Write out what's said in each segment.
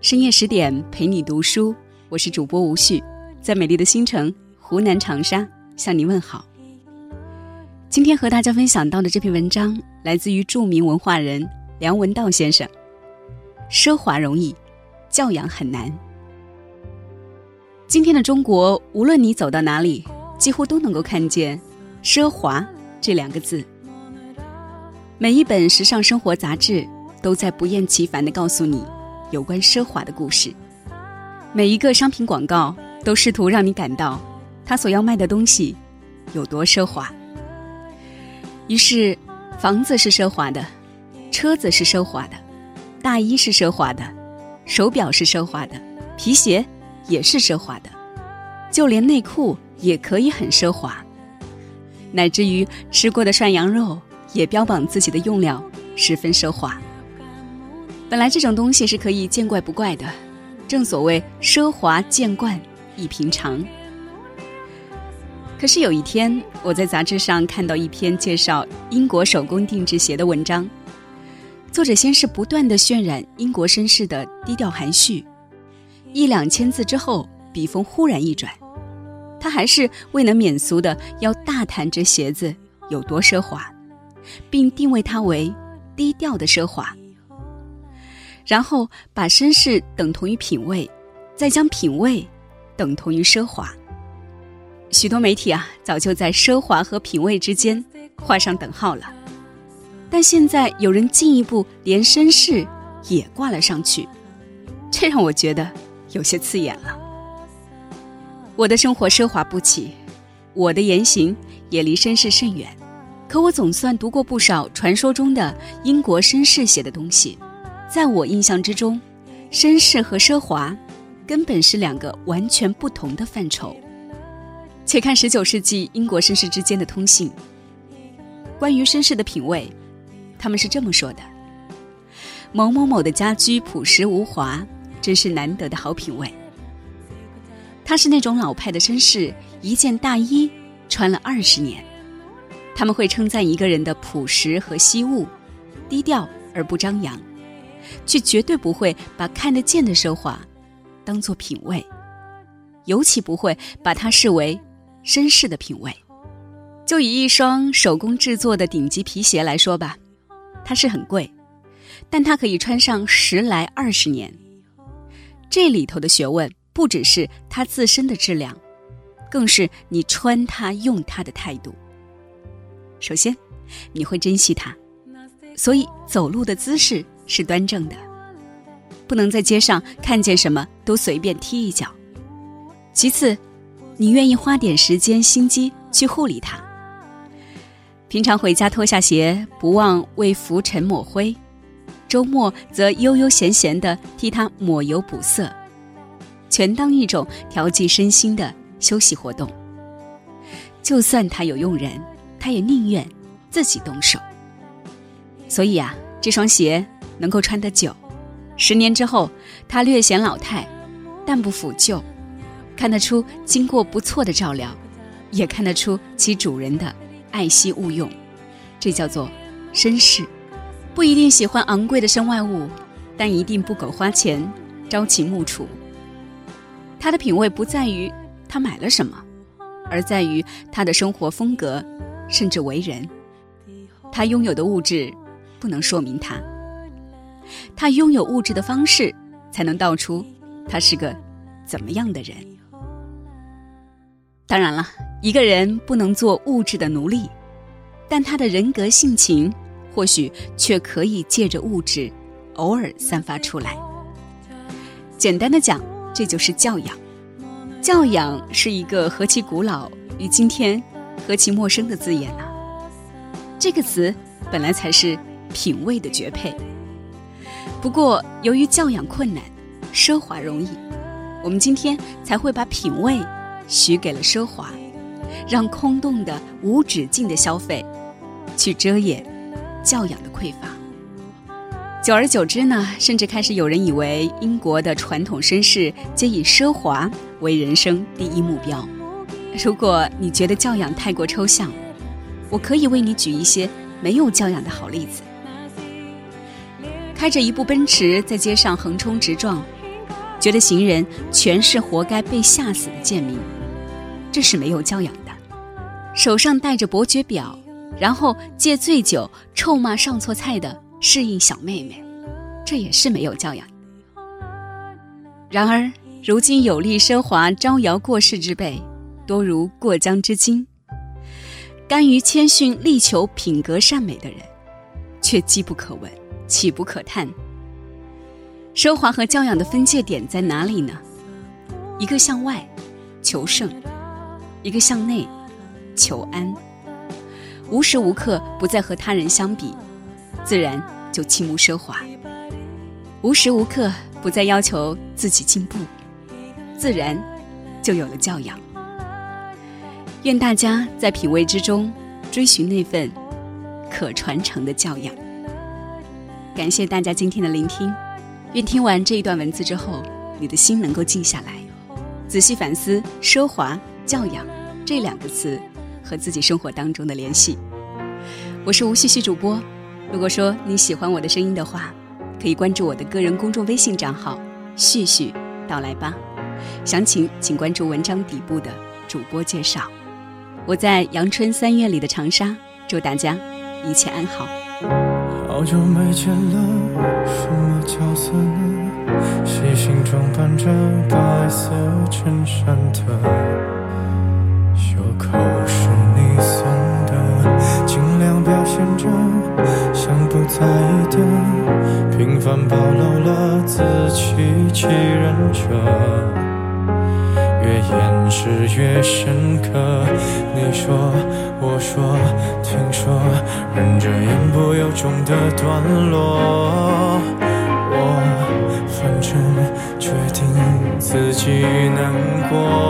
深夜十点陪你读书，我是主播吴旭，在美丽的新城湖南长沙向你问好。今天和大家分享到的这篇文章来自于著名文化人梁文道先生。奢华容易，教养很难。今天的中国，无论你走到哪里，几乎都能够看见“奢华”这两个字。每一本时尚生活杂志都在不厌其烦的告诉你。有关奢华的故事，每一个商品广告都试图让你感到他所要卖的东西有多奢华。于是，房子是奢华的，车子是奢华的，大衣是奢华的，手表是奢华的，皮鞋也是奢华的，就连内裤也可以很奢华，乃至于吃过的涮羊肉也标榜自己的用料十分奢华。本来这种东西是可以见怪不怪的，正所谓奢华见惯亦平常。可是有一天，我在杂志上看到一篇介绍英国手工定制鞋的文章，作者先是不断的渲染英国绅士的低调含蓄，一两千字之后，笔锋忽然一转，他还是未能免俗的要大谈这鞋子有多奢华，并定位它为低调的奢华。然后把绅士等同于品味，再将品味等同于奢华。许多媒体啊，早就在奢华和品味之间画上等号了。但现在有人进一步连绅士也挂了上去，这让我觉得有些刺眼了。我的生活奢华不起，我的言行也离绅士甚远，可我总算读过不少传说中的英国绅士写的东西。在我印象之中，绅士和奢华根本是两个完全不同的范畴。且看十九世纪英国绅士之间的通信。关于绅士的品味，他们是这么说的：某某某的家居朴实无华，真是难得的好品味。他是那种老派的绅士，一件大衣穿了二十年。他们会称赞一个人的朴实和惜物，低调而不张扬。却绝对不会把看得见的奢华当做品味，尤其不会把它视为绅士的品味。就以一双手工制作的顶级皮鞋来说吧，它是很贵，但它可以穿上十来二十年。这里头的学问不只是它自身的质量，更是你穿它、用它的态度。首先，你会珍惜它，所以走路的姿势。是端正的，不能在街上看见什么都随便踢一脚。其次，你愿意花点时间心机去护理它。平常回家脱下鞋，不忘为浮尘抹灰；周末则悠悠闲闲地替它抹油补色，全当一种调剂身心的休息活动。就算他有佣人，他也宁愿自己动手。所以啊，这双鞋。能够穿得久，十年之后，它略显老态，但不腐旧，看得出经过不错的照料，也看得出其主人的爱惜物用，这叫做绅士。不一定喜欢昂贵的身外物，但一定不苟花钱，朝秦暮楚。他的品味不在于他买了什么，而在于他的生活风格，甚至为人。他拥有的物质，不能说明他。他拥有物质的方式，才能道出他是个怎么样的人。当然了，一个人不能做物质的奴隶，但他的人格性情或许却可以借着物质偶尔散发出来。简单的讲，这就是教养。教养是一个何其古老与今天何其陌生的字眼啊！这个词本来才是品味的绝配。不过，由于教养困难，奢华容易，我们今天才会把品味许给了奢华，让空洞的、无止境的消费去遮掩教养的匮乏。久而久之呢，甚至开始有人以为英国的传统绅士皆以奢华为人生第一目标。如果你觉得教养太过抽象，我可以为你举一些没有教养的好例子。开着一部奔驰在街上横冲直撞，觉得行人全是活该被吓死的贱民，这是没有教养的；手上戴着伯爵表，然后借醉酒臭骂上错菜的适应小妹妹，这也是没有教养。然而，如今有力奢华招摇过市之辈，多如过江之鲸；甘于谦逊力求品格善美的人，却机不可闻。岂不可叹？奢华和教养的分界点在哪里呢？一个向外求胜，一个向内求安。无时无刻不在和他人相比，自然就轻慕奢华；无时无刻不在要求自己进步，自然就有了教养。愿大家在品味之中追寻那份可传承的教养。感谢大家今天的聆听，愿听完这一段文字之后，你的心能够静下来，仔细反思“奢华教养”这两个词和自己生活当中的联系。我是吴旭旭主播，如果说你喜欢我的声音的话，可以关注我的个人公众微信账号“旭旭到来吧”，详情请关注文章底部的主播介绍。我在阳春三月里的长沙，祝大家一切安好。好久没见了，什么角色呢？细心装扮着白色衬衫的，袖口是你送的，尽量表现着在意的，平凡暴露了自欺欺人者。越掩饰越深刻。你说，我说，听说，忍着言不由衷的段落。我反正决定自己难过。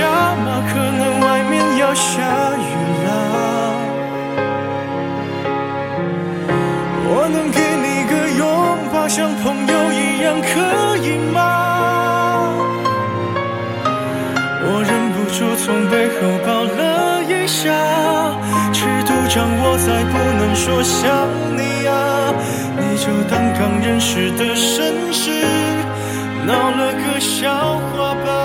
你回家吗？可能外面要下雨了。我能给你个拥抱。像朋友一样，可以吗？我忍不住从背后抱了一下，尺度掌握在不能说想你啊，你就当刚认识的绅士，闹了个笑话吧。